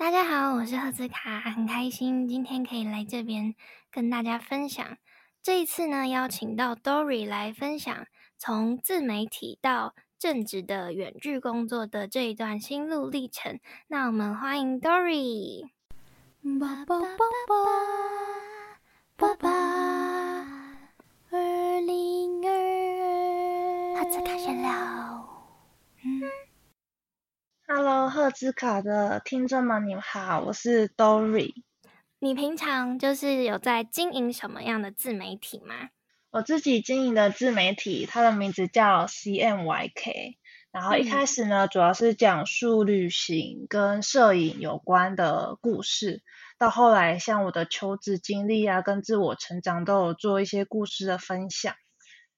大家好，我是赫兹卡，很开心今天可以来这边跟大家分享。这一次呢，邀请到 Dory 来分享从自媒体到正职的远距工作的这一段心路历程。那我们欢迎 Dory。爸爸爸爸爸爸，二零二二，赫兹卡闲聊。嗯。Hello，赫兹卡的听众们，你们好，我是 Dory。你平常就是有在经营什么样的自媒体吗？我自己经营的自媒体，它的名字叫 CMYK。然后一开始呢，主要是讲述旅行跟摄影有关的故事。到后来，像我的求职经历啊，跟自我成长，都有做一些故事的分享。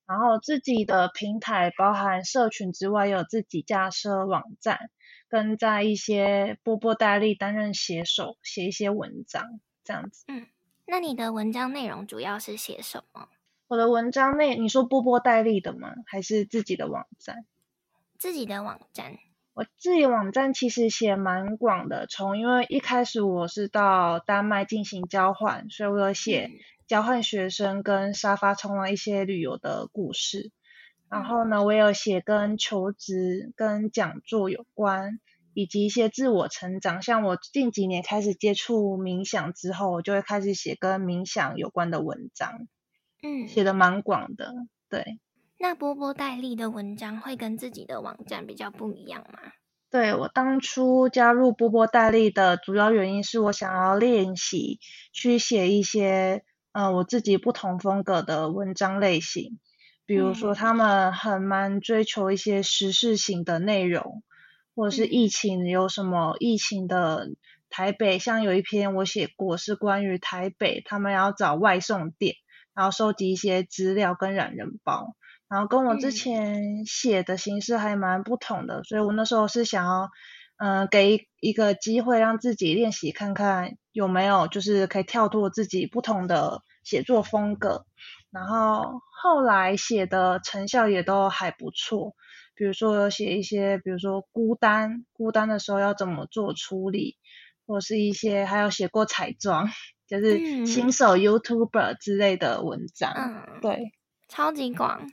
然后自己的平台包含社群之外，有自己架设网站。跟在一些波波代理担任写手，写一些文章这样子。嗯，那你的文章内容主要是写什么？我的文章内，你说波波代理的吗？还是自己的网站？自己的网站。我自己网站其实写蛮广的，从因为一开始我是到丹麦进行交换，所以我有写交换学生跟沙发冲浪一些旅游的故事。然后呢，我有写跟求职、跟讲座有关，以及一些自我成长。像我近几年开始接触冥想之后，我就会开始写跟冥想有关的文章。嗯，写的蛮广的。对。那波波戴利的文章会跟自己的网站比较不一样吗？对我当初加入波波戴利的主要原因是我想要练习去写一些，嗯，我自己不同风格的文章类型。比如说，他们很蛮追求一些时事型的内容，或者是疫情有什么疫情的台北，像有一篇我写过是关于台北，他们要找外送店，然后收集一些资料跟懒人包，然后跟我之前写的形式还蛮不同的，所以我那时候是想要，嗯，给一个机会让自己练习看看有没有就是可以跳脱自己不同的写作风格。然后后来写的成效也都还不错，比如说有写一些，比如说孤单，孤单的时候要怎么做处理，或是一些还有写过彩妆，就是新手 YouTuber 之类的文章，嗯，对，超级广，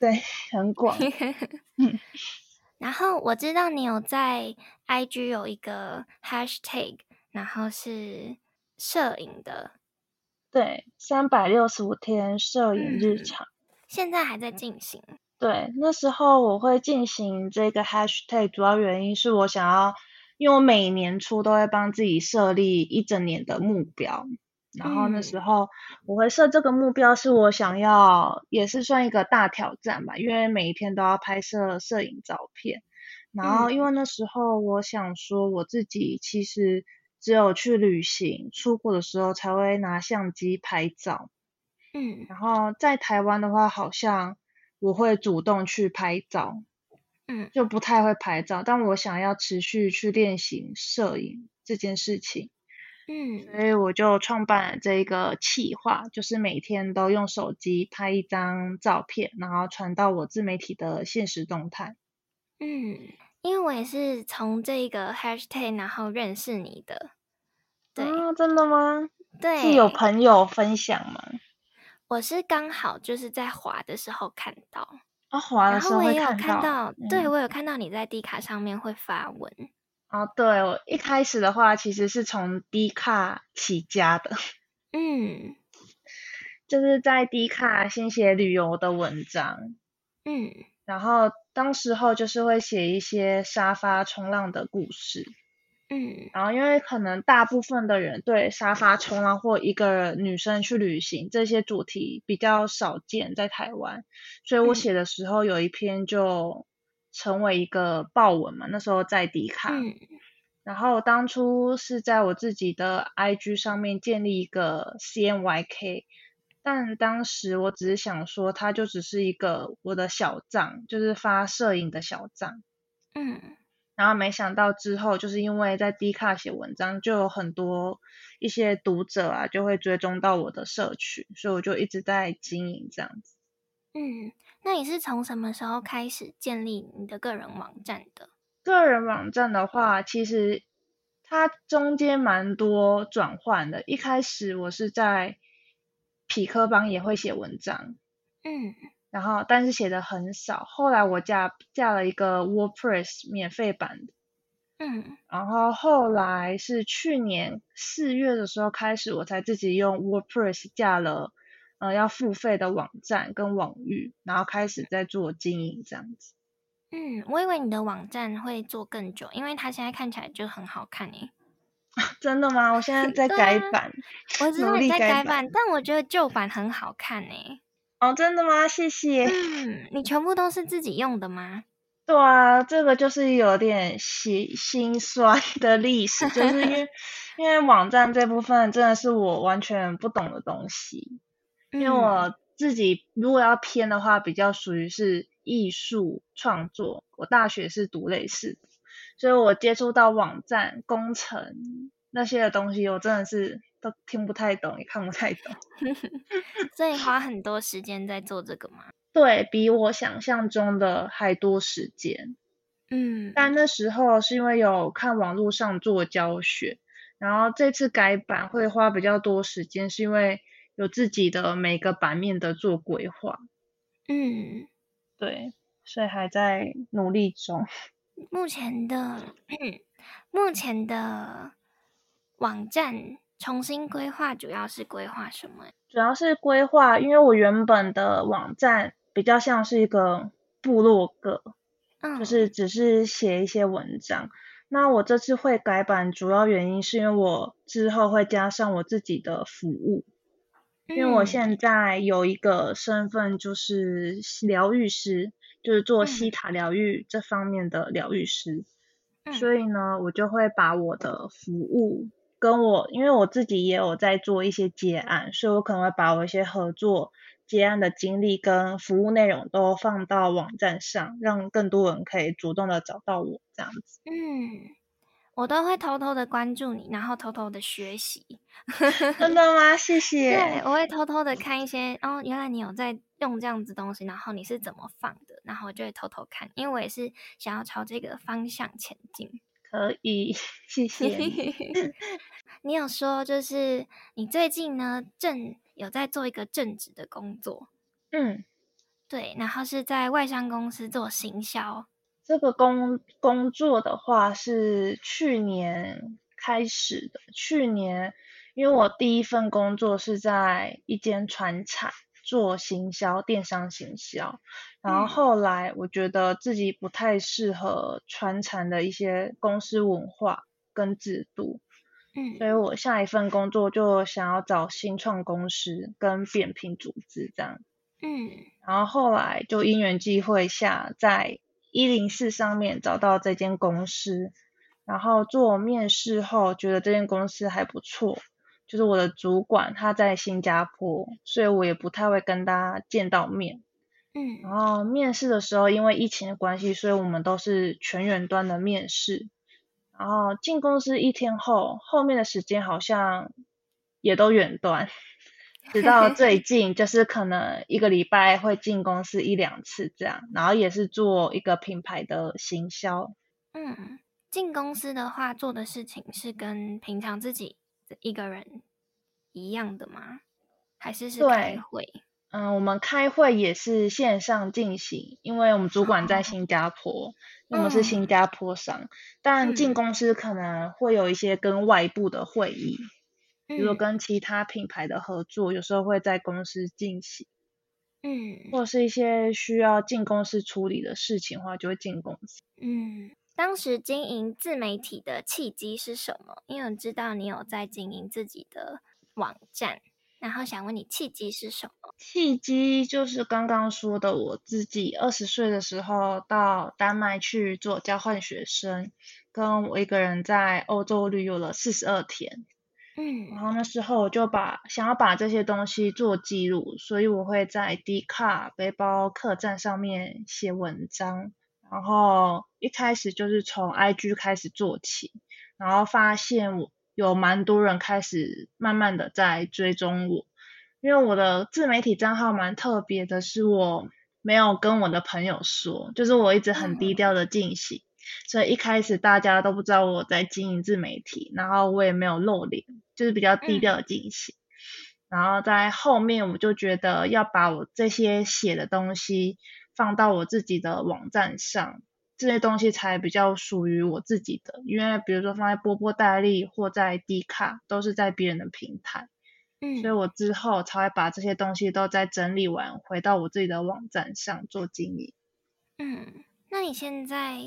对，很广。嗯，然后我知道你有在 IG 有一个 Hashtag，然后是摄影的。对，三百六十五天摄影日常，现在还在进行。对，那时候我会进行这个 hashtag，主要原因是我想要，因为我每年初都会帮自己设立一整年的目标，然后那时候我会设这个目标，是我想要，也是算一个大挑战吧，因为每一天都要拍摄摄影照片，然后因为那时候我想说，我自己其实。只有去旅行、出国的时候才会拿相机拍照。嗯，然后在台湾的话，好像我会主动去拍照。嗯，就不太会拍照，但我想要持续去练习摄影这件事情。嗯，所以我就创办了这个企划，就是每天都用手机拍一张照片，然后传到我自媒体的现实动态。嗯。因为我也是从这个 hashtag 然后认识你的，对，真的吗？对，是有朋友分享吗？我是刚好就是在滑的时候看到，啊，滑的时候我有看到，对我有看到你在 D 卡上面会发文。哦，对，我一开始的话其实是从 D 卡起家的，嗯，就是在 D 卡先写旅游的文章，嗯，然后。当时候就是会写一些沙发冲浪的故事，嗯，然后因为可能大部分的人对沙发冲浪或一个女生去旅行这些主题比较少见在台湾，所以我写的时候有一篇就成为一个爆文嘛，那时候在迪卡，然后当初是在我自己的 IG 上面建立一个 CMYK。但当时我只是想说，它就只是一个我的小账，就是发摄影的小账。嗯，然后没想到之后，就是因为在 D 卡写文章，就有很多一些读者啊，就会追踪到我的社群，所以我就一直在经营这样子。嗯，那你是从什么时候开始建立你的个人网站的？个人网站的话，其实它中间蛮多转换的。一开始我是在匹克邦也会写文章，嗯然后但是写的很少。后来我加加了一个 WordPress 免费版的，嗯然后后来是去年四月的时候开始，我才自己用 WordPress 架了呃要付费的网站跟网域，然后开始在做经营这样子。嗯，我以为你的网站会做更久，因为它现在看起来就很好看诶。真的吗？我现在在改版。我知道你在改版，但我觉得旧版很好看诶。哦，真的吗？谢谢。嗯，你全部都是自己用的吗？对啊，这个就是有点心心酸的历史，就是因为 因为网站这部分真的是我完全不懂的东西，因为嗯我自己如果要偏的话，比较属于是艺术创作，我大学是读类似的，所以我接触到网站工程那些的东西，我真的是都听不太懂，也看不太懂。所以花很多时间在做这个吗？对比我想象中的还多时间。嗯但那时候是因为有看网络上做教学，然后这次改版会花比较多时间，是因为有自己的每个版面的做规划，嗯，对，所以还在努力中。目前的目前的网站重新规划，主要是规划什么？主要是规划，因为我原本的网站比较像是一个部落格，嗯，就是只是写一些文章。那我这次会改版，主要原因是因为我之后会加上我自己的服务，因为我嗯现在有一个身份就是疗愈师，就是做西嗯塔疗愈这方面的疗愈师，嗯。所以呢，我就会把我的服务跟我，因为我自己也有在做一些接案，所以我可能会把我一些合作接案的经历跟服务内容都放到网站上，让更多人可以主动的找到我这样子。嗯，我都会偷偷的关注你，然后偷偷的学习。真的吗？谢谢对，我会偷偷的看一些哦，原来你有在用这样子东西，然后你是怎么放的，然后我就会偷偷看，因为我也是想要朝这个方向前进。可以，谢谢你。你有说就是你最近呢正有在做一个正职的工作，嗯。对，然后是在外商公司做行销。这个工工作的话是去年开始的。去年，因为我第一份工作是在一间船厂做行销，电商行销。然后嗯后来我觉得自己不太适合船厂的一些公司文化跟制度，嗯所嗯以我下一份工作就想要找新创公司跟扁平组织这样。嗯然后后来就因缘际会下，在一零四上面找到这间公司，然后做面试后，觉得这间公司还不错。就是我的主管他在新加坡，所以我也不太会跟他见到面。嗯然后面试的时候，因为疫情的关系，所以我们都是全远端的面试。然后进公司一天后，后面的时间好像也都远端。直到最近，就是可能一个礼拜会进公司一两次这样，然后也是做一个品牌的行销。嗯，进公司的话做的事情是跟平常自己一个人一样的吗？还是是开对会？嗯，我们开会也是线上进行，因为我们主管在新加坡，我们是新加坡商，但进嗯公司可能会有一些跟外部的会议，比如说嗯跟其他品牌的合作，有时候会在公司进行，嗯或者是一些需要进公司处理的事情的话，就会进公司。嗯，当时经营自媒体的契机是什么？因为我知道你有在经营自己的网站，然后想问你契机是什么？契机就是刚刚说的，我自己二十岁的时候到丹麦去做交换学生，跟我一个人在欧洲旅游了四十二天。然嗯后那时候我就把想要把这些东西做记录，所以我会在 d 卡背包客栈上面写文章。然后一开始就是从 IG 开始做起，然后发现我有蛮多人开始慢慢的在追踪我，因为我的自媒体账号蛮特别的，是我没有跟我的朋友说，就是我一直很低调的进行。所以一开始大家都不知道我在经营自媒体，然后我也没有露脸，就是比较低调的进行。然后在后面，我就觉得要把我这些写的东西放到我自己的网站上，这些东西才比较属于我自己的。因为比如说放在波波代理或在 D 卡，都是在别人的平台，嗯，所以我之后才会把这些东西都再整理完，回到我自己的网站上做经营。嗯，那你现在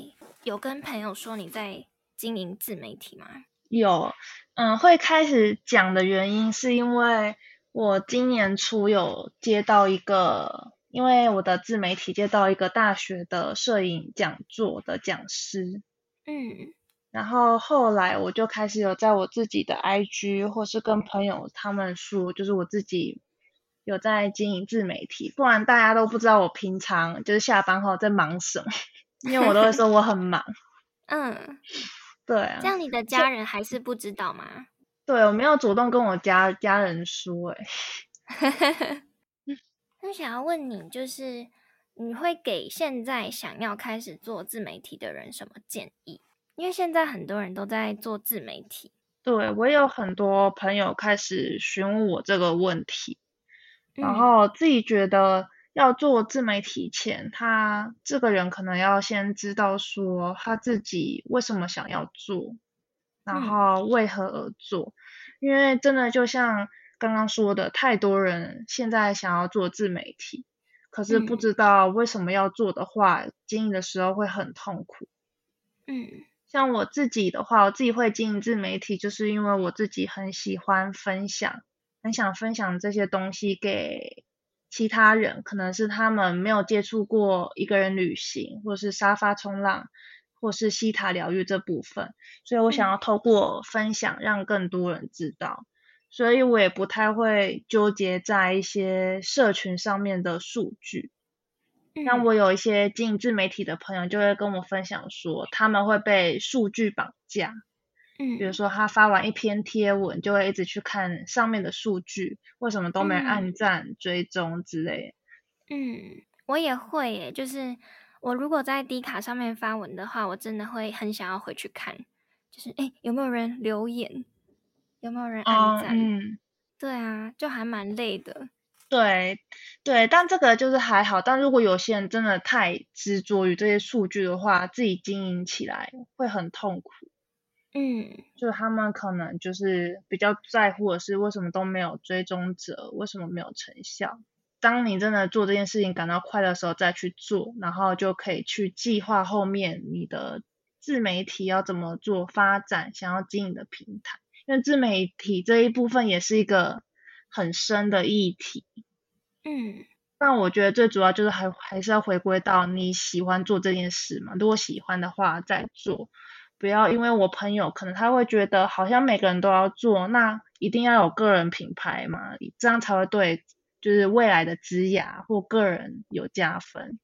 有跟朋友说你在经营自媒体吗？有，嗯，会开始讲的原因是因为。我今年初有接到一个，因为我的自媒体接到一个大学的摄影讲座的讲师，嗯，然后后来我就开始有在我自己的 IG 或是跟朋友他们说，就是我自己有在经营自媒体，不然大家都不知道我平常就是下班后在忙什么，因为我都会说我很忙，嗯，对啊，这样你的家人还是不知道吗？对，我没有主动跟我家家人说，哎，那想要问你，就是你会给现在想要开始做自媒体的人什么建议？因为现在很多人都在做自媒体，对我有很多朋友开始询问我这个问题，然后自己觉得要做自媒体前，他这个人可能要先知道说他自己为什么想要做。然后为何而做？因为真的就像刚刚说的，太多人现在想要做自媒体，可是不知道为什么要做的话，经营的时候会很痛苦。嗯，像我自己的话，我自己会经营自媒体，就是因为我自己很喜欢分享，很想分享这些东西给其他人，可能是他们没有接触过一个人旅行，或是沙发冲浪。或是西塔疗愈这部分，所以我想要透过分享让更多人知道，所以我也不太会纠结在一些社群上面的数据。像我有一些经营自媒体的朋友就会跟我分享说，他们会被数据绑架。嗯，比如说他发完一篇贴文，就会一直去看上面的数据，为什么都没按赞、追踪之类。嗯，我也会耶，就是。我如果在 D 卡上面发文的话，我真的会很想要回去看，就是哎，有没有人留言，有没有人按赞？嗯，对啊，就还蛮累的。对对，但这个就是还好。但如果有些人真的太执着于这些数据的话，自己经营起来会很痛苦。嗯，就他们可能就是比较在乎的是为什么都没有追踪者，为什么没有成效。当你真的做这件事情感到快乐的时候，再去做，然后就可以去计划后面你的自媒体要怎么做发展，想要经营的平台。因为自媒体这一部分也是一个很深的议题。嗯，但我觉得最主要就是还还是要回归到你喜欢做这件事嘛。如果喜欢的话再做，不要因为我朋友可能他会觉得好像每个人都要做，那一定要有个人品牌嘛，这样才会对。就是未来的职涯或个人有加分，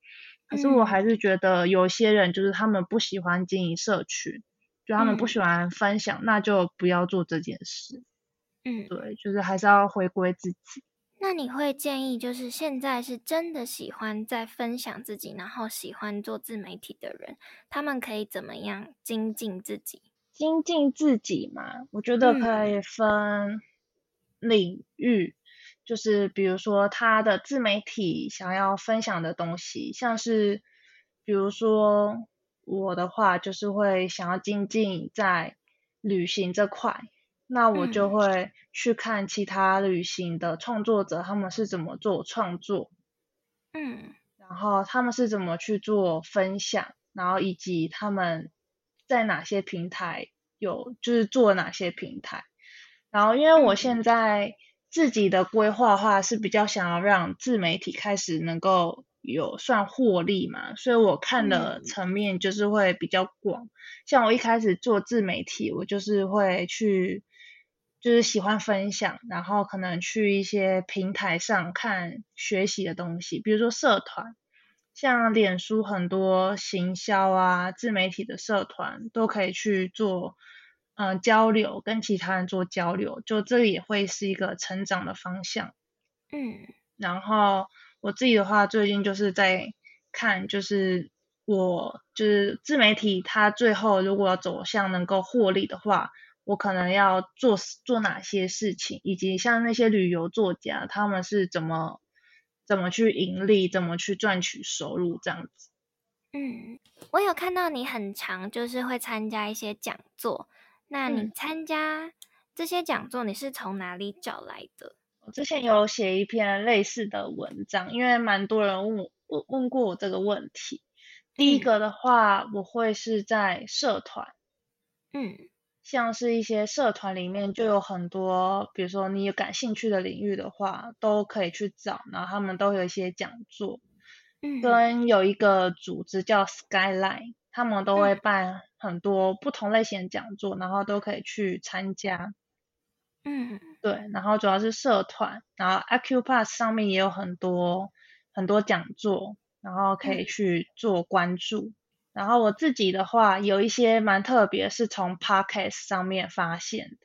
可是我还是觉得有些人就是他们不喜欢经营社群，就他们不喜欢分享，那就不要做这件事。嗯，对，就是还是要回归自己。那你会建议，就是现在是真的喜欢在分享自己，然后喜欢做自媒体的人，他们可以怎么样精进自己？精进自己嘛，我觉得可以分领域。就是比如说他的自媒体想要分享的东西，像是比如说我的话，就是会想要精进在旅行这块，那我就会去看其他旅行的创作者，他们是怎么做创作，嗯，然后他们是怎么去做分享，然后以及他们在哪些平台有就是做哪些平台，然后因为我现在。自己的规划话是比较想要让自媒体开始能够有算获利嘛，所以我看的层面就是会比较广。像我一开始做自媒体，我就是会去，就是喜欢分享，然后可能去一些平台上看学习的东西，比如说社团，像脸书很多行销啊，自媒体的社团都可以去做。嗯，交流跟其他人做交流，就这个也会是一个成长的方向。嗯，然后我自己的话，最近就是在看，就是我就是自媒体，它最后如果走向能够获利的话，我可能要做做哪些事情，以及像那些旅游作家，他们是怎么怎么去盈利，怎么去赚取收入这样子。嗯，我有看到你很常就是会参加一些讲座，那你参加这些讲座，你是从哪里找来的？我之前有写一篇类似的文章，因为蛮多人问问问过我这个问题。第一个的话，我会是在社团，嗯，像是一些社团里面就有很多，比如说你有感兴趣的领域的话，都可以去找，然后他们都有一些讲座。跟有一个组织叫 Skyline，他们都会办很多不同类型的讲座，然后都可以去参加。嗯，对，然后主要是社团，然后 Acupass 上面也有很多很多讲座，然后可以去做关注。然后我自己的话，有一些蛮特别，是从 Podcast 上面发现的。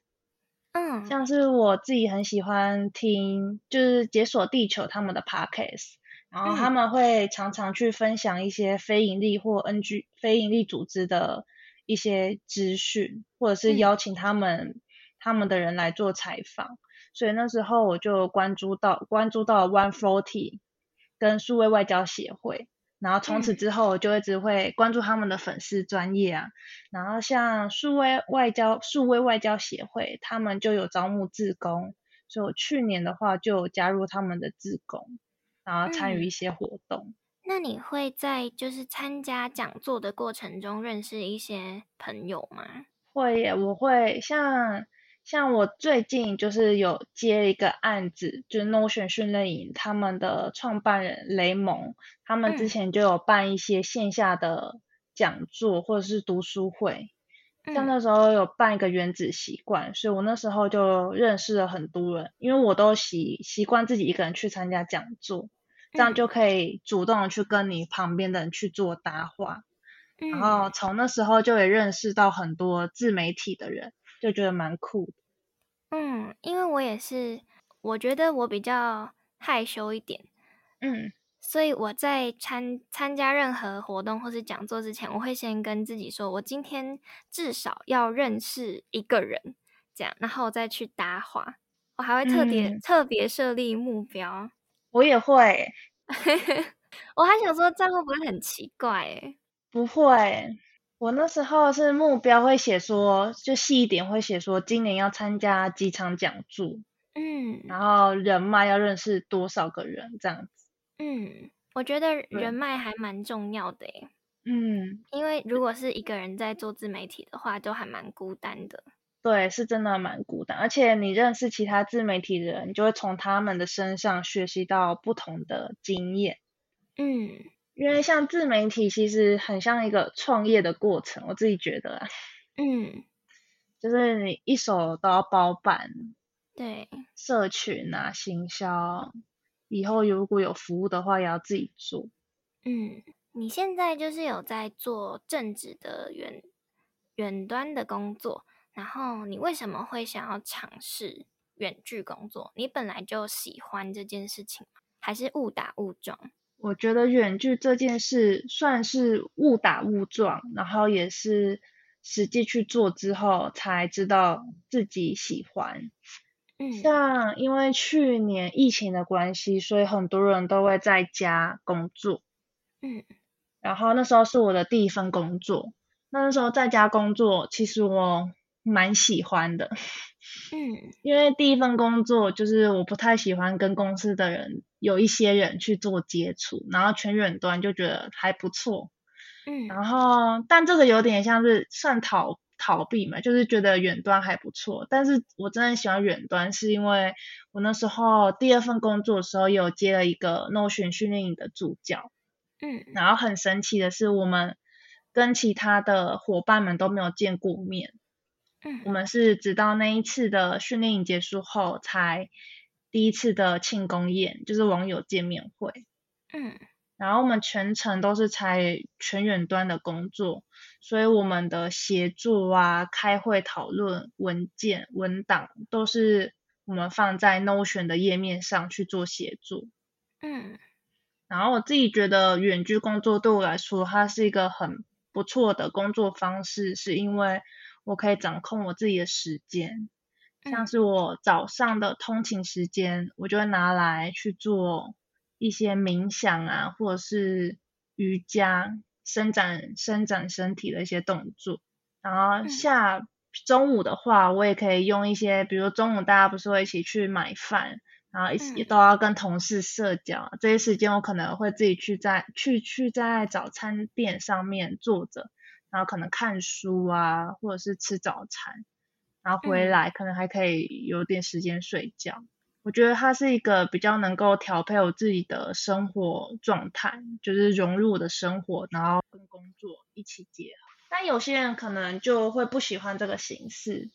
嗯，像是我自己很喜欢听，就是解锁地球他们的 Podcast。然后他们会常常去分享一些非盈利或 NG 非盈利组织的一些资讯，或者是邀请他们他们的人来做采访。所以那时候我就关注到关注到 One Forty 跟数位外交协会，然后从此之后我就一直会关注他们的粉丝专业啊。然后像数位外交数位外交协会，他们就有招募志工，所以我去年的话就加入他们的志工。然后参与一些活动。那你会在就是参加讲座的过程中认识一些朋友吗？会耶，我会像像我最近就是有接一个案子，就是 Notion 训练营他们的创办人雷蒙，他们之前就有办一些线下的讲座或者是读书会，像那时候有办一个原子习惯，所以我那时候就认识了很多人，因为我都习习惯自己一个人去参加讲座。这样就可以主动的去跟你旁边的人去做搭话，然后从那时候就也认识到很多自媒体的人，就觉得蛮酷的。嗯，因为我也是，我觉得我比较害羞一点，嗯，所以我在参参加任何活动或是讲座之前，我会先跟自己说，我今天至少要认识一个人，这样，然后再去搭话。我还会特别特别设立目标。我也会，我还想说这样会不会很奇怪？哎，不会，我那时候是目标会写说，就细一点会写说，今年要参加几场讲座，嗯，然后人脉要认识多少个人这样子。嗯，我觉得人脉还蛮重要的，哎，嗯，因为如果是一个人在做自媒体的话，就还蛮孤单的。对，是真的蛮孤单，而且你认识其他自媒体的人，你就会从他们的身上学习到不同的经验。嗯，因为像自媒体其实很像一个创业的过程，我自己觉得。嗯，就是你一手都要包办。对。社群啊，行销，以后如果有服务的话，也要自己做。嗯，你现在就是有在做正职的远远端的工作。然后你为什么会想要尝试远距工作？你本来就喜欢这件事情吗？还是误打误撞？我觉得远距这件事算是误打误撞，然后也是实际去做之后才知道自己喜欢。嗯，像因为去年疫情的关系，所以很多人都会在家工作。嗯，然后那时候是我的第一份工作。那时候在家工作，其实我。蛮喜欢的，嗯，因为第一份工作就是我不太喜欢跟公司的人有一些人去做接触，然后全远端就觉得还不错，嗯，然。后但这个有点像是算逃逃避嘛，就是觉得远端还不错，但是我真的喜欢远端，是因为我那时候第二份工作的时候有接了一个 Notion 训练营的助教，嗯，然后很神奇的是我们跟其他的伙伴们都没有见过面。我们是直到那一次的训练营结束后，才第一次的庆功宴，就是网友见面会。嗯，然后我们全程都是采全远端的工作，所以我们的协助啊、开会讨论、文件、文档都是我们放在 Notion 的页面上去做协助。嗯。然后我自己觉得远距工作对我来说，它是一个很不错的工作方式，是因为我可以掌控我自己的时间。像是我早上的通勤时间，我就会拿来去做一些冥想啊，或者是瑜伽，伸展伸展身体的一些动作。然后下中午的话，我也可以用一些，比如中午大家不是会一起去买饭，然后一起都要跟同事社交，这些时间我可能会自己去在去去在早餐店上面坐着，然后可能看书啊，或者是吃早餐。然后回来可能还可以有点时间睡觉，我觉得它是一个比较能够调配我自己的生活状态，就是融入我的生活，然后跟工作一起结合。但有些人可能就会不喜欢这个形式，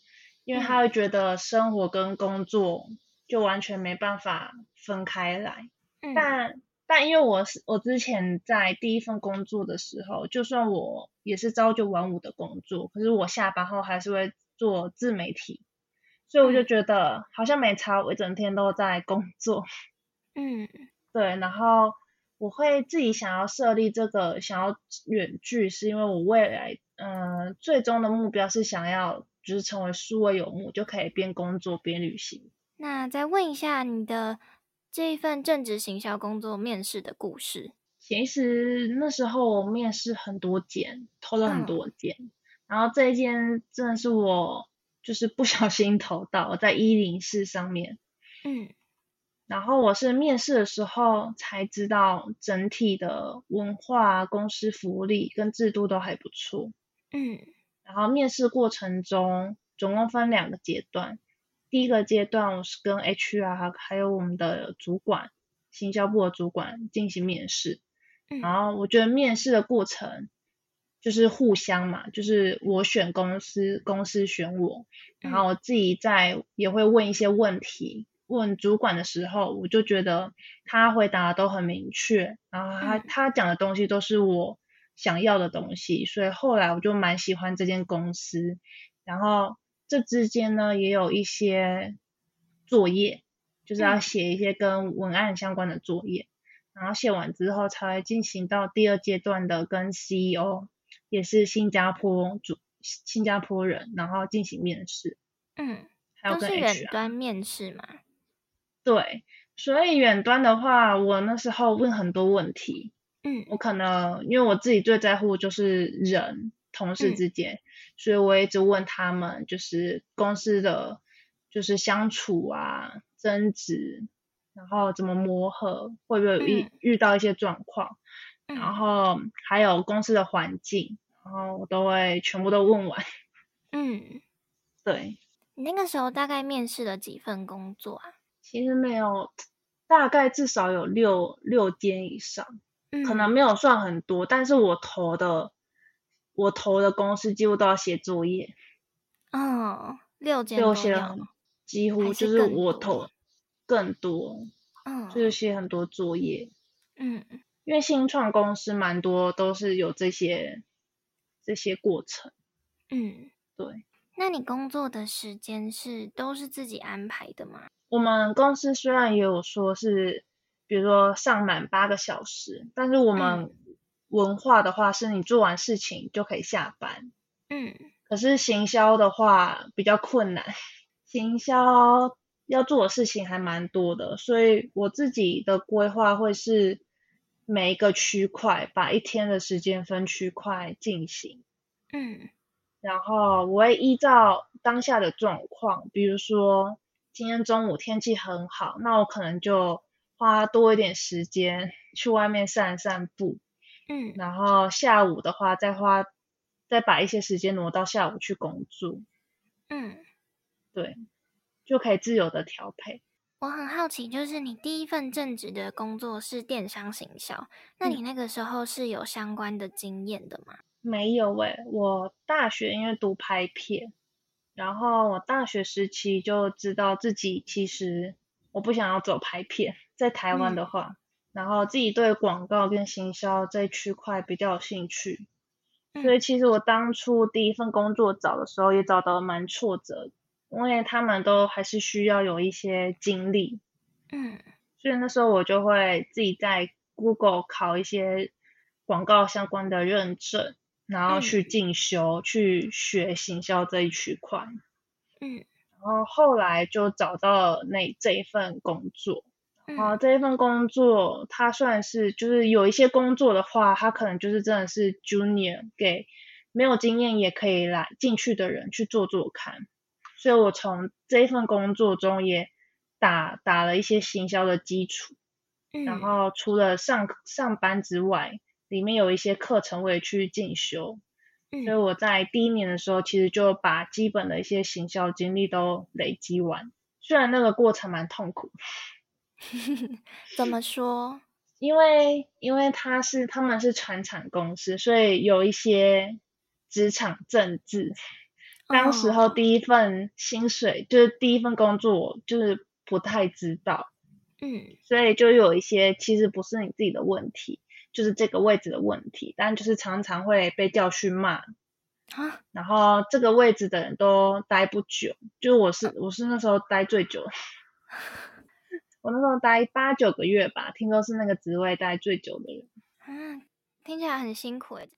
因为他会觉得生活跟工作就完全没办法分开来。但但因为我是我之前在第一份工作的时候，就算我也是朝九晚五的工作，可是我下班后还是会。做自媒体，所以我就觉得好像没差，我一整天都在工作。嗯，对。然后我会自己想要设立这个想要远距，是因为我未来嗯最终的目标是想要就是成为数位游牧，就可以边工作边旅行。那再问一下你的这一份正职行销工作面试的故事。其实那时候我面试很多间，投了很多间。然后这一间真的是我就是不小心投到，我在一零四上面，嗯，然后我是面试的时候才知道整体的文化、公司福利跟制度都还不错，嗯，然后面试过程中总共分两个阶段，第一个阶段我是跟 HR 还有我们的主管，行销部的主管进行面试，然后我觉得面试的过程。就是互相嘛，就是我选公司，公司选我，然后我自己在也会问一些问题，问主管的时候，我就觉得他回答都很明确，然后他他讲的东西都是我想要的东西，所以后来我就蛮喜欢这间公司，然后这之间呢也有一些作业，就是要写一些跟文案相关的作业，然后写完之后才会进行到第二阶段的跟 CEO。也是新加坡主新加坡人，然后进行面试，嗯，还有跟远端面试嘛？对，所以远端的话，我那时候问很多问题，嗯，我可能因为我自己最在乎就是人同事之间，所以我一直问他们，就是公司的就是相处啊、争执，然后怎么磨合，会不会遇遇到一些状况。然后还有公司的环境，然后我都会全部都问完。嗯，对。你那个时候大概面试了几份工作啊？其实没有，大概至少有六六间以上，可能没有算很多，但是我投的我投的公司几乎都要写作业。哦，六间六间，几乎就是我投更多，嗯，就是写很多作业。嗯。因为新创公司蛮多都是有这些这些过程，嗯，对。那你工作的时间是都是自己安排的吗？我们公司虽然也有说是，比如说上满八个小时，但是我们文化的话是你做完事情就可以下班，嗯。可是行销的话比较困难，行销要做的事情还蛮多的，所以我自己的规划会是。每一个区块，把一天的时间分区块进行，嗯，然后我会依照当下的状况，比如说今天中午天气很好，那我可能就花多一点时间去外面散散步，嗯，然后下午的话再花，再把一些时间挪到下午去工作，嗯，对，就可以自由的调配。我很好奇，就是你第一份正职的工作是电商行销，那你那个时候是有相关的经验的吗？没有诶，我大学因为读拍片，然后我大学时期就知道自己其实我不想要走拍片，在台湾的话，然后自己对广告跟行销这一区块比较有兴趣，所以其实我当初第一份工作找的时候也找到蛮挫折。因为他们都还是需要有一些经历，嗯，所以那时候我就会自己在 Google 考一些广告相关的认证，然后去进修，去学行销这一区块。嗯，然后后来就找到了那这一份工作。然后这一份工作，它算是就是有一些工作的话，它可能就是真的是 Junior 给没有经验也可以来进去的人去做做看。所以我从这一份工作中也打打了一些行销的基础。然后除了上上班之外，里面有一些课程我也去进修。所以我在第一年的时候，其实就把基本的一些行销经历都累积完。虽然那个过程蛮痛苦。怎么说？因为因为他是他们是船产公司，所以有一些职场政治。当时候第一份薪水就是第一份工作，就是不太知道，嗯，所以就有一些其实不是你自己的问题，就是这个位置的问题，但就是常常会被教训骂啊。然后这个位置的人都待不久，就我是我是那时候待最久。我那时候待八九个月吧，听说是那个职位待最久的人。嗯，听起来很辛苦诶。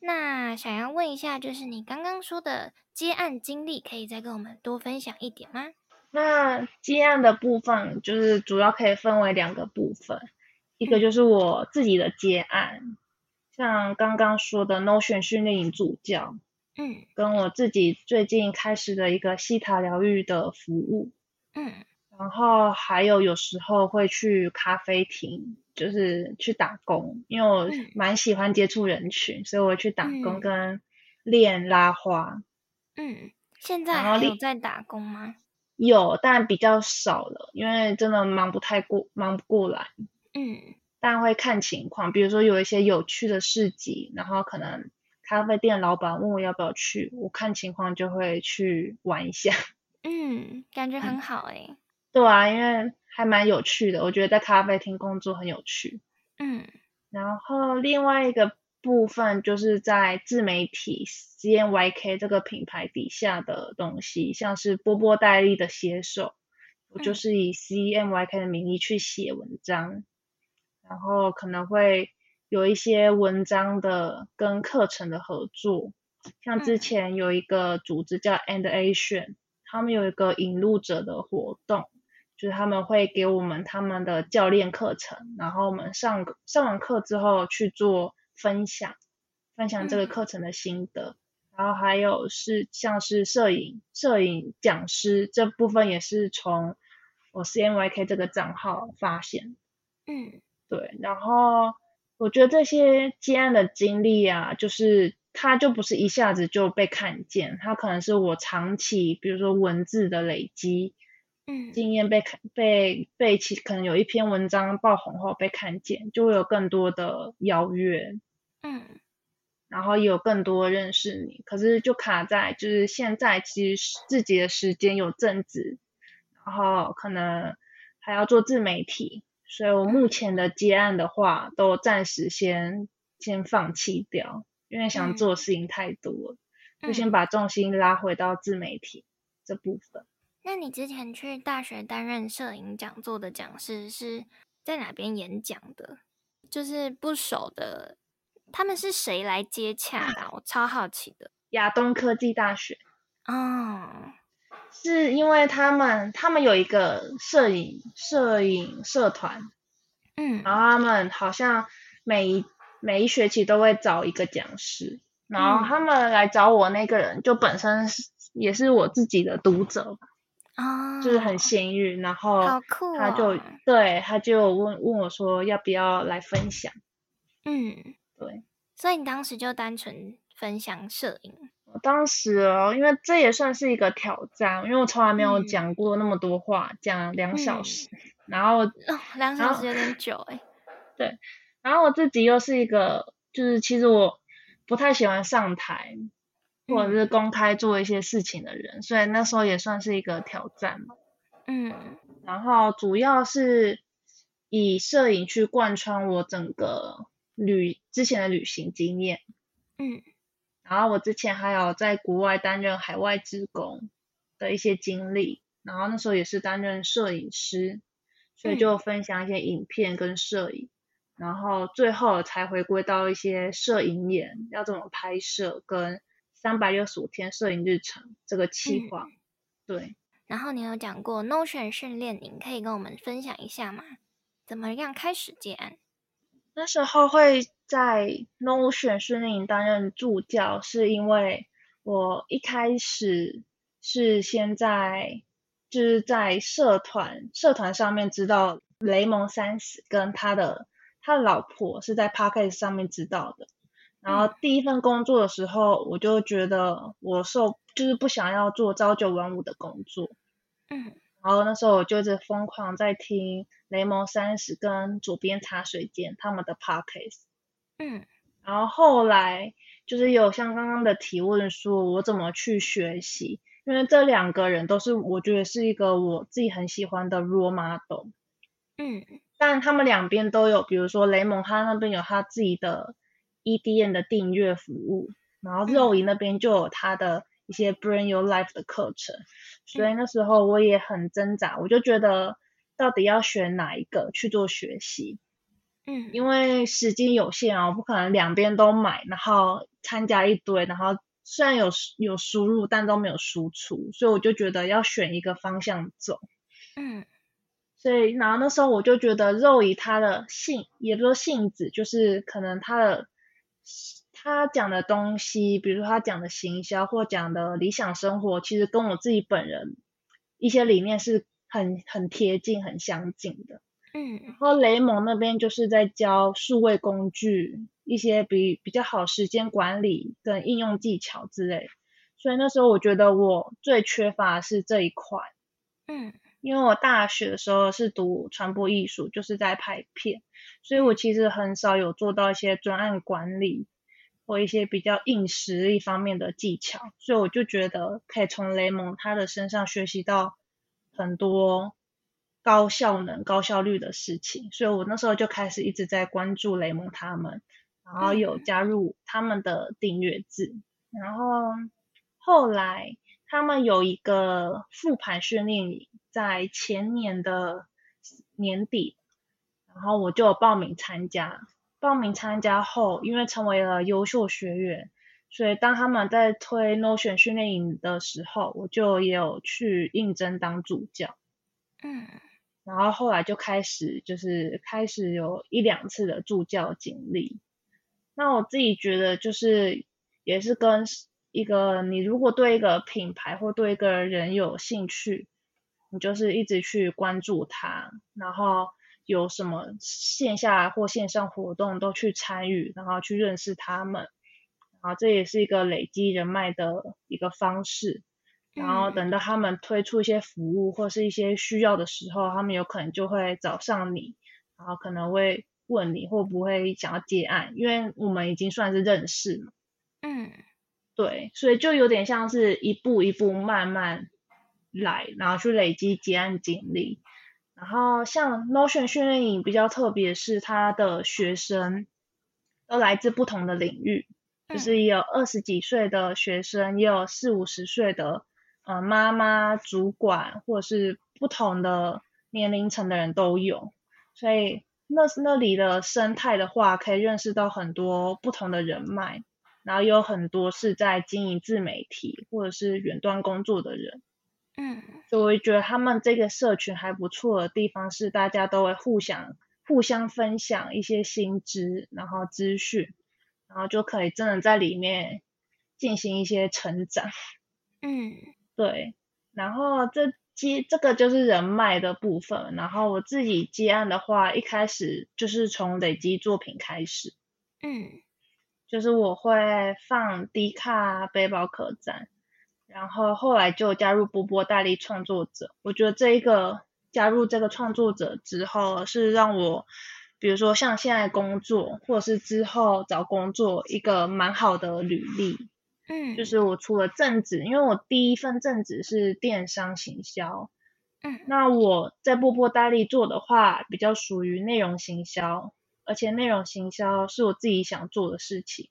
那想要问一下，就是你刚刚说的接案经历，可以再跟我们多分享一点吗？那接案的部分，就是主要可以分为两个部分，一个就是我自己的接案，像刚刚说的 Notion 训练营助教，嗯，跟我自己最近开始的一个西塔疗愈的服务，嗯。然后还有有时候会去咖啡厅，就是去打工，因为我蛮喜欢接触人群，所以我去打工跟练拉花。嗯，现在还有在打工吗？有，但比较少了，因为真的忙不太过，忙不过来。嗯，但会看情况，比如说有一些有趣的市集，然后可能咖啡店老板问我要不要去，我看情况就会去玩一下。嗯，感觉很好诶。对啊，因为还蛮有趣的，我觉得在咖啡厅工作很有趣。嗯，然后另外一个部分就是在自媒体 C N Y K 这个品牌底下的东西，像是波波代理的写手，我就是以 CMYK 的名义去写文章，然后可能会有一些文章的跟课程的合作，像之前有一个组织叫 And Asian，他们有一个引路者的活动。就是他们会给我们他们的教练课程，然后我们上上完课之后去做分享，分享这个课程的心得。然后还有是像是摄影摄影讲师这部分也是从我 CMYK 这个账号发现。嗯，对。然后我觉得这些接案的经历啊，就是它就不是一下子就被看见，它可能是我长期比如说文字的累积。嗯，经验被看被被其可能有一篇文章爆红后被看见，就会有更多的邀约，嗯，然后也有更多认识你。可是就卡在就是现在其实自己的时间有正值，然后可能还要做自媒体，所以我目前的接案的话都暂时先先放弃掉，因为想做的事情太多了，就先把重心拉回到自媒体这部分。那你之前去大学担任摄影讲座的讲师是在哪边演讲的？就是不熟的，他们是谁来接洽的？我超好奇的。亚东科技大学。哦，是因为他们他们有一个摄影摄影社团，嗯，然后他们好像每一每一学期都会找一个讲师，然后他们来找我那个人就本身是也是我自己的读者。啊，就是很幸运，然后他就对他就问问我说要不要来分享，嗯，对，所以你当时就单纯分享摄影。我当时哦，因为这也算是一个挑战，因为我从来没有讲过那么多话，讲两小时，然后两小时有点久哎，对，然后我自己又是一个，就是其实我不太喜欢上台。或者是公开做一些事情的人，所以那时候也算是一个挑战嘛。嗯，然后主要是以摄影去贯穿我整个旅之前的旅行经验。嗯，然后我之前还有在国外担任海外职工的一些经历，然后那时候也是担任摄影师，所以就分享一些影片跟摄影。然后最后才回归到一些摄影眼要怎么拍摄跟三百六十五天摄影日程这个计划。对。然后你有讲过 Notion 训练营，可以跟我们分享一下吗？怎么样开始接案？那时候会在 Notion 训练营担任助教，是因为我一开始是先在就是在社团社团上面知道雷蒙三十跟他的他的老婆是在 p a r k e 上面知道的。然后第一份工作的时候，我就觉得我受就是不想要做朝九晚五的工作，嗯，然后那时候我就一直疯狂在听雷蒙三十跟左边茶水间他们的 podcast，嗯，然后后来就是有像刚刚的提问说，我怎么去学习？因为这两个人都是我觉得是一个我自己很喜欢的 role model，嗯，但他们两边都有，比如说雷蒙他那边有他自己的。EDN 的订阅服务，然后肉营那边就有他的一些 Bring Your Life 的课程，所以那时候我也很挣扎，我就觉得到底要选哪一个去做学习，嗯，因为时间有限啊，我不可能两边都买，然后参加一堆，然后虽然有有输入，但都没有输出，所以我就觉得要选一个方向走，嗯，所以然后那时候我就觉得肉姨他的性，也不说性子，就是可能他的。他讲的东西，比如说他讲的行销或讲的理想生活，其实跟我自己本人一些理念是很很贴近、很相近的。嗯，然后雷蒙那边就是在教数位工具，一些比比较好时间管理跟应用技巧之类。所以那时候我觉得我最缺乏是这一块。嗯，因为我大学的时候是读传播艺术，就是在拍片。所以我其实很少有做到一些专案管理或一些比较硬实力方面的技巧，所以我就觉得可以从雷蒙他的身上学习到很多高效能、高效率的事情，所以我那时候就开始一直在关注雷蒙他们，然后有加入他们的订阅制，然后后来他们有一个复盘训练营，在前年的年底。然后我就报名参加，报名参加后，因为成为了优秀学员，所以当他们在推 Notion 训练营的时候，我就也有去应征当助教。嗯，然后后来就开始就是开始有一两次的助教经历。那我自己觉得就是也是跟一个你如果对一个品牌或对一个人有兴趣，你就是一直去关注他，然后。有什么线下或线上活动都去参与，然后去认识他们，然后这也是一个累积人脉的一个方式。然后等到他们推出一些服务或是一些需要的时候，他们有可能就会找上你，然后可能会问你会不会想要接案，因为我们已经算是认识嘛。嗯，对，所以就有点像是一步一步慢慢来，然后去累积结案经历。然后像 Notion 训练营比较特别，是他的学生都来自不同的领域，就是有二十几岁的学生，也有四五十岁的呃妈妈、主管，或者是不同的年龄层的人都有。所以那那里的生态的话，可以认识到很多不同的人脉，然后有很多是在经营自媒体或者是远端工作的人。嗯，所以我觉得他们这个社群还不错的地方是，大家都会互相互相分享一些新知，然后资讯，然后就可以真的在里面进行一些成长。嗯，对。然后这接这个就是人脉的部分。然后我自己接案的话，一开始就是从累积作品开始。嗯，就是我会放低卡背包客栈。然后后来就加入波波大力创作者，我觉得这一个加入这个创作者之后，是让我，比如说像现在工作，或者是之后找工作一个蛮好的履历。嗯，就是我除了正职，因为我第一份正职是电商行销。嗯，那我在波波大力做的话，比较属于内容行销，而且内容行销是我自己想做的事情。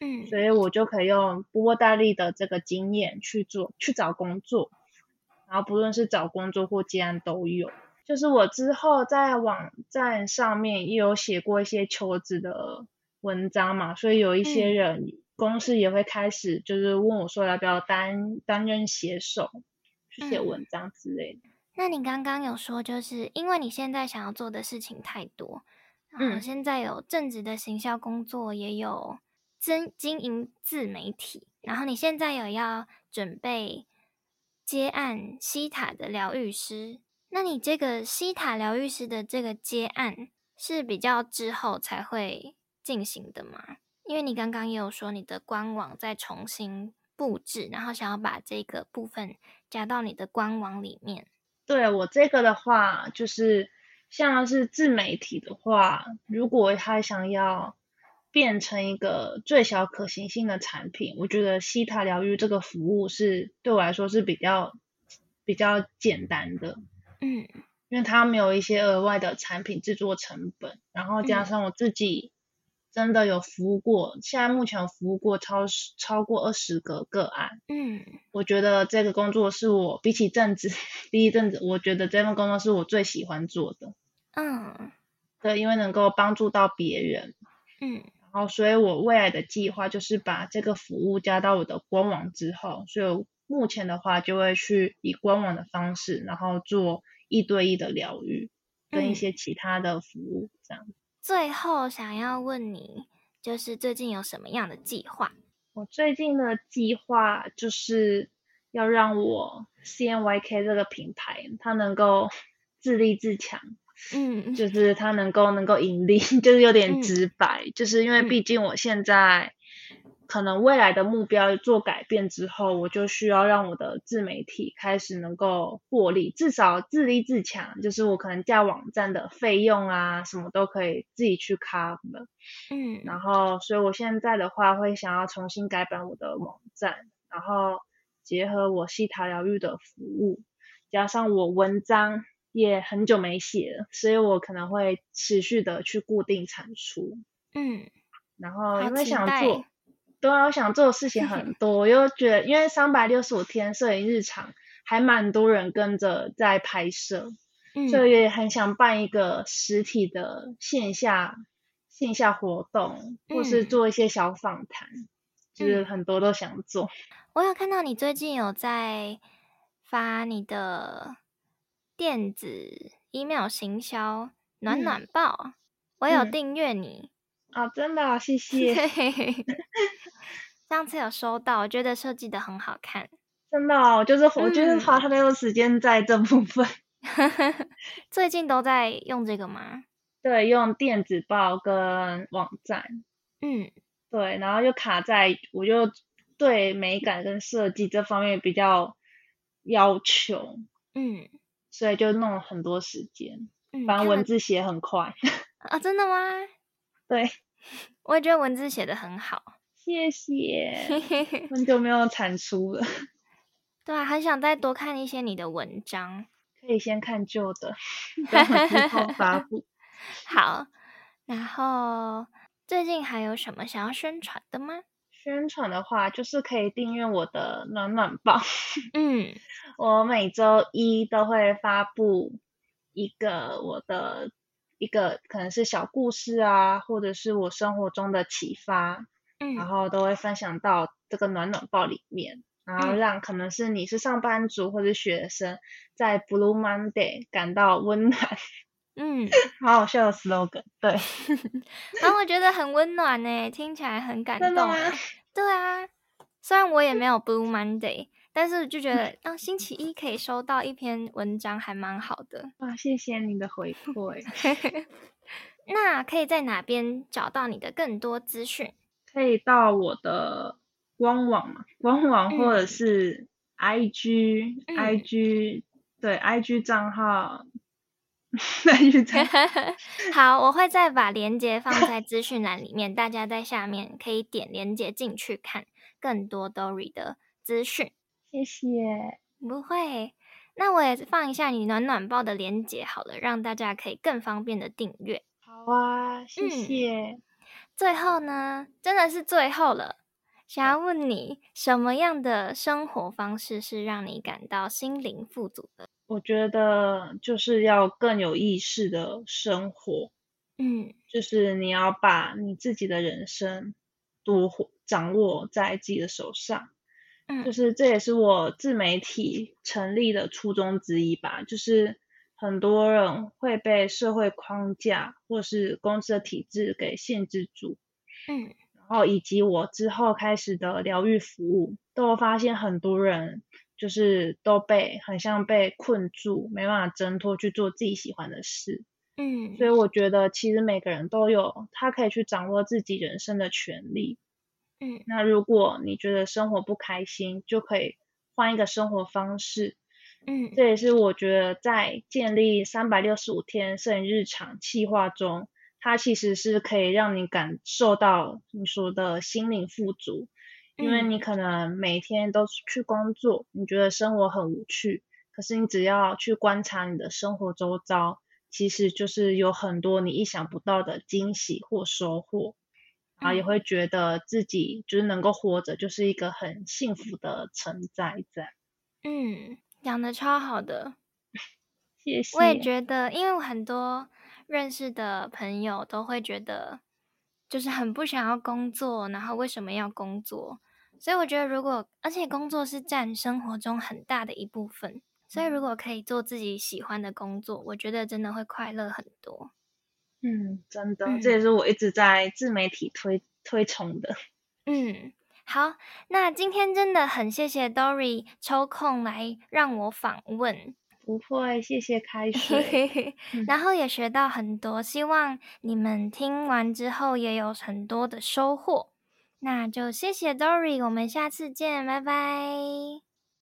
嗯，所以我就可以用波波大力的这个经验去做，去找工作，然后不论是找工作或接案都有。就是我之后在网站上面也有写过一些求职的文章嘛，所以有一些人公司也会开始就是问我说要不要担担任写手，去写文章之类的。那你刚刚有说，就是因为你现在想要做的事情太多，嗯，现在有正职的行销工作，也有经经营自媒体，然后你现在有要准备接案西塔的疗愈师。那你这个西塔疗愈师的这个接案是比较之后才会进行的吗？因为你刚刚也有说你的官网在重新布置，然后想要把这个部分加到你的官网里面。对我这个的话，就是像是自媒体的话，如果他想要变成一个最小可行性的产品，我觉得西塔疗愈这个服务是对我来说是比较比较简单的。嗯，因为它没有一些额外的产品制作成本，然后加上我自己真的有服务过，现在目前服务过超超过二十个个案。嗯，我觉得这个工作是我比起正职，第一正职，我觉得这份工作是我最喜欢做的。嗯，对，因为能够帮助到别人。嗯，然后所以我未来的计划就是把这个服务加到我的官网之后，所以目前的话就会去以官网的方式，然后做。一对一的疗愈跟一些其他的服务，这样。最后想要问你，就是最近有什么样的计划？我最近的计划就是要让我 CNYK 这个品牌，它能够 自立自强。嗯，就是它能够能够盈利，就是有点直白，就是因为毕竟我现在。可能未来的目标做改变之后，我就需要让我的自媒体开始能够获利，至少自立自强。就是我可能架网站的费用啊，什么都可以自己去 cover。嗯，然后，所以我现在的话会想要重新改版我的网站，然后结合我西塔疗愈的服务，加上我文章也很久没写了，所以我可能会持续的去固定产出。嗯，然后因为想做。对啊，我想做的事情很多，我又觉得，因为三百六十五天摄影日常，还蛮多人跟着在拍摄，所以也很想办一个实体的线下线下活动，或是做一些小访谈，就是很多都想做。我有看到你最近有在发你的电子 email 行销暖暖报，我有订阅你。哦，真的，谢谢。上次有收到，我觉得设计的很好看。真的，我就是我就是花太多时间在这部分。最近都在用这个吗？对，用电子报跟网站。嗯，对，然后又卡在，我就对美感跟设计这方面比较要求。嗯，所以就弄了很多时间。嗯，反正文字写很快。啊，真的吗？对，我也觉得文字写的很好，谢谢。很久没有产出了，对啊，很想再多看一些你的文章，可以先看旧的，等会之后发布。好，然后最近还有什么想要宣传的吗？宣传的话，就是可以订阅我的暖暖报。嗯，我每周一都会发布一个我的。一个可能是小故事啊，或者是我生活中的启发，嗯，然后都会分享到这个暖暖包里面，然后让可能是你是上班族或者学生，在 Blue Monday 感到温暖，嗯，好好笑的 slogan，对，然后我觉得很温暖呢，听起来很感动，对啊，虽然我也没有 Blue Monday。但是就觉得，让星期一可以收到一篇文章还蛮好的。哇，谢谢你的回馈。那可以在哪边找到你的更多资讯？可以到我的官网嘛，官网或者是 IG，IG 对 IG 账号，IG 账号。好，我会再把链接放在资讯栏里面，大家在下面可以点链接进去看更多 Dory 的资讯。谢谢，不会。那我也放一下你暖暖包的链接好了，让大家可以更方便的订阅。好啊，谢谢。最后呢，真的是最后了，想要问你，什么样的生活方式是让你感到心灵富足的？我觉得就是要更有意识的生活，嗯，就是你要把你自己的人生多掌握在自己的手上。嗯，就是这也是我自媒体成立的初衷之一吧。就是很多人会被社会框架或是公司的体制给限制住。嗯。然后，以及我之后开始的疗愈服务，都发现很多人就是都被很像被困住，没办法挣脱去做自己喜欢的事。嗯，所以我觉得其实每个人都有他可以去掌握自己人生的权利。嗯，那如果你觉得生活不开心，就可以换一个生活方式。嗯，这也是我觉得在建立三百六十五天摄影日常计划中。它其实是可以让你感受到你说的心灵富足，因为你可能每天都去工作，你觉得生活很无趣，可是你只要去观察你的生活周遭，其实就是有很多你意想不到的惊喜或收获，然后也会觉得自己就是能够活着，就是一个很幸福的存在在。嗯，讲的超好的，谢谢。我也觉得，因为很多。认识的朋友都会觉得，就是很不想要工作，然后为什么要工作？所以我觉得，如果而且工作是占生活中很大的一部分，所以如果可以做自己喜欢的工作，我觉得真的会快乐很多。嗯，真的，这也是我一直在自媒体推推崇的。嗯，好，那今天真的很谢谢 Dory 抽空来让我访问。不会，谢谢开水，然后也学到很多，希望你们听完之后也有很多的收获。那就谢谢 Dory，我们下次见，拜拜。